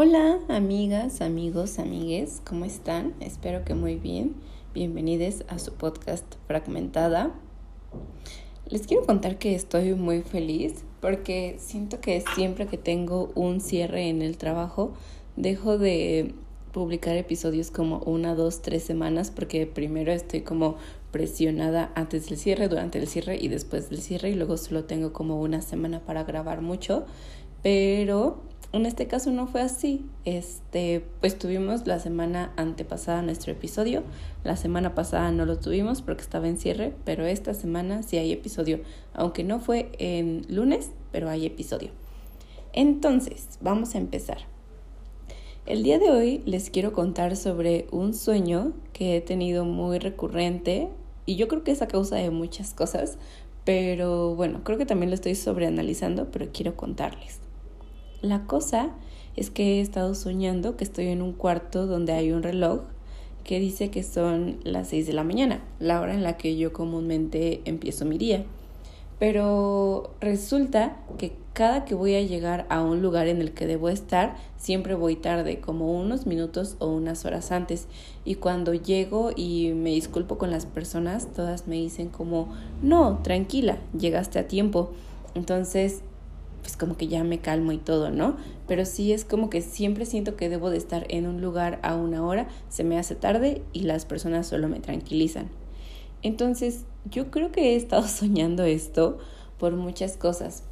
Hola amigas, amigos, amigues, ¿cómo están? Espero que muy bien. Bienvenidos a su podcast Fragmentada. Les quiero contar que estoy muy feliz porque siento que siempre que tengo un cierre en el trabajo, dejo de publicar episodios como una, dos, tres semanas porque primero estoy como presionada antes del cierre, durante el cierre y después del cierre y luego solo tengo como una semana para grabar mucho, pero en este caso no fue así. Este, pues tuvimos la semana antepasada nuestro episodio. La semana pasada no lo tuvimos porque estaba en cierre, pero esta semana sí hay episodio, aunque no fue en lunes, pero hay episodio. Entonces, vamos a empezar. El día de hoy les quiero contar sobre un sueño que he tenido muy recurrente y yo creo que es a causa de muchas cosas, pero bueno, creo que también lo estoy sobreanalizando, pero quiero contarles. La cosa es que he estado soñando que estoy en un cuarto donde hay un reloj que dice que son las 6 de la mañana, la hora en la que yo comúnmente empiezo mi día. Pero resulta que cada que voy a llegar a un lugar en el que debo estar, siempre voy tarde, como unos minutos o unas horas antes. Y cuando llego y me disculpo con las personas, todas me dicen como, no, tranquila, llegaste a tiempo. Entonces pues como que ya me calmo y todo, ¿no? Pero sí es como que siempre siento que debo de estar en un lugar a una hora, se me hace tarde y las personas solo me tranquilizan. Entonces, yo creo que he estado soñando esto por muchas cosas.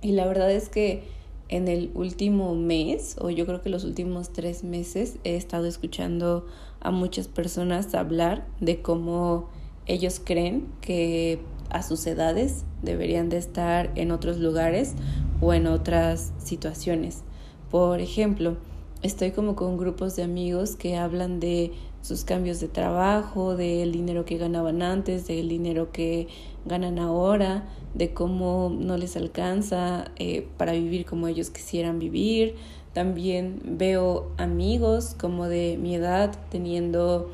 Y la verdad es que en el último mes, o yo creo que los últimos tres meses, he estado escuchando a muchas personas hablar de cómo ellos creen que a sus edades deberían de estar en otros lugares o en otras situaciones. Por ejemplo, estoy como con grupos de amigos que hablan de sus cambios de trabajo, del dinero que ganaban antes, del dinero que ganan ahora, de cómo no les alcanza eh, para vivir como ellos quisieran vivir. También veo amigos como de mi edad teniendo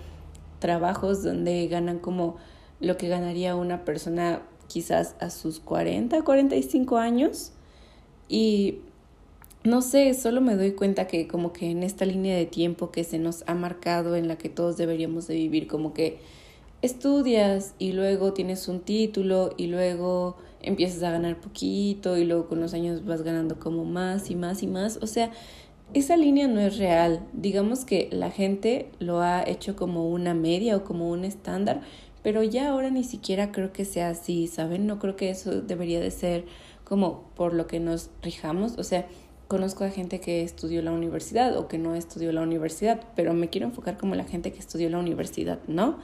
trabajos donde ganan como lo que ganaría una persona quizás a sus 40, 45 años. Y no sé, solo me doy cuenta que como que en esta línea de tiempo que se nos ha marcado en la que todos deberíamos de vivir, como que estudias y luego tienes un título y luego empiezas a ganar poquito y luego con los años vas ganando como más y más y más. O sea, esa línea no es real. Digamos que la gente lo ha hecho como una media o como un estándar, pero ya ahora ni siquiera creo que sea así, ¿saben? No creo que eso debería de ser como por lo que nos rijamos, o sea, conozco a gente que estudió la universidad o que no estudió la universidad, pero me quiero enfocar como la gente que estudió la universidad, ¿no?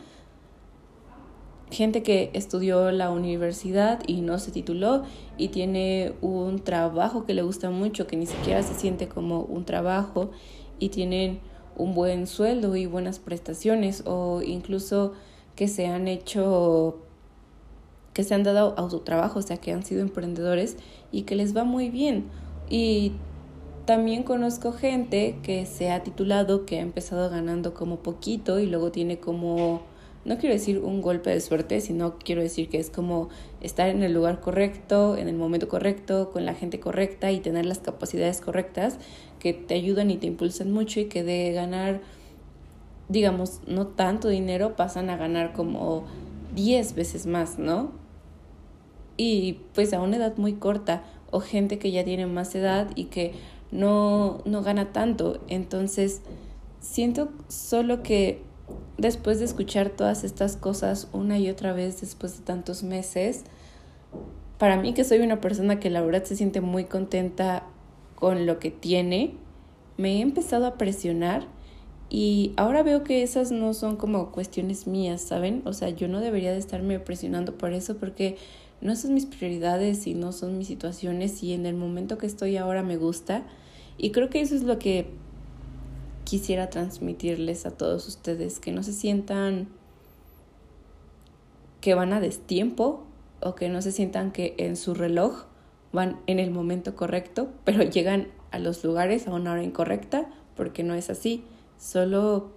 Gente que estudió la universidad y no se tituló y tiene un trabajo que le gusta mucho, que ni siquiera se siente como un trabajo y tienen un buen sueldo y buenas prestaciones o incluso que se han hecho, que se han dado autotrabajo, o sea, que han sido emprendedores y que les va muy bien. Y también conozco gente que se ha titulado, que ha empezado ganando como poquito y luego tiene como, no quiero decir un golpe de suerte, sino quiero decir que es como estar en el lugar correcto, en el momento correcto, con la gente correcta y tener las capacidades correctas que te ayudan y te impulsan mucho y que de ganar digamos, no tanto dinero, pasan a ganar como 10 veces más, ¿no? Y pues a una edad muy corta, o gente que ya tiene más edad y que no, no gana tanto. Entonces, siento solo que después de escuchar todas estas cosas una y otra vez después de tantos meses, para mí que soy una persona que la verdad se siente muy contenta con lo que tiene, me he empezado a presionar y ahora veo que esas no son como cuestiones mías, ¿saben? O sea, yo no debería de estarme presionando por eso porque no son mis prioridades y no son mis situaciones y en el momento que estoy ahora me gusta. Y creo que eso es lo que quisiera transmitirles a todos ustedes, que no se sientan que van a destiempo o que no se sientan que en su reloj van en el momento correcto, pero llegan a los lugares a una hora incorrecta, porque no es así. Solo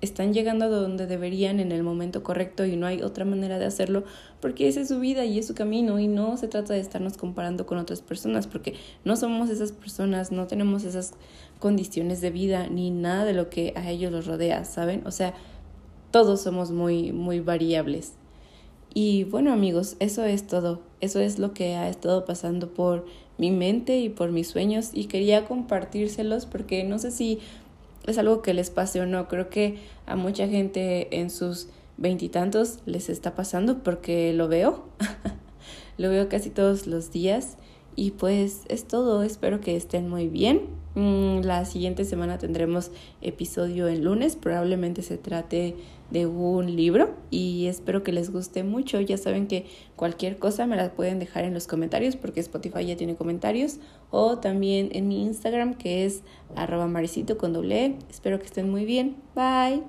están llegando a donde deberían en el momento correcto y no hay otra manera de hacerlo porque esa es su vida y es su camino y no se trata de estarnos comparando con otras personas porque no somos esas personas, no tenemos esas condiciones de vida ni nada de lo que a ellos los rodea, ¿saben? O sea, todos somos muy, muy variables. Y bueno amigos, eso es todo. Eso es lo que ha estado pasando por mi mente y por mis sueños y quería compartírselos porque no sé si es algo que les pase o no. Creo que a mucha gente en sus veintitantos les está pasando porque lo veo. lo veo casi todos los días. Y pues es todo. Espero que estén muy bien. Mm, la siguiente semana tendremos episodio el lunes. Probablemente se trate de un libro y espero que les guste mucho. Ya saben que cualquier cosa me la pueden dejar en los comentarios porque Spotify ya tiene comentarios o también en mi Instagram que es arroba con doble e. Espero que estén muy bien. Bye.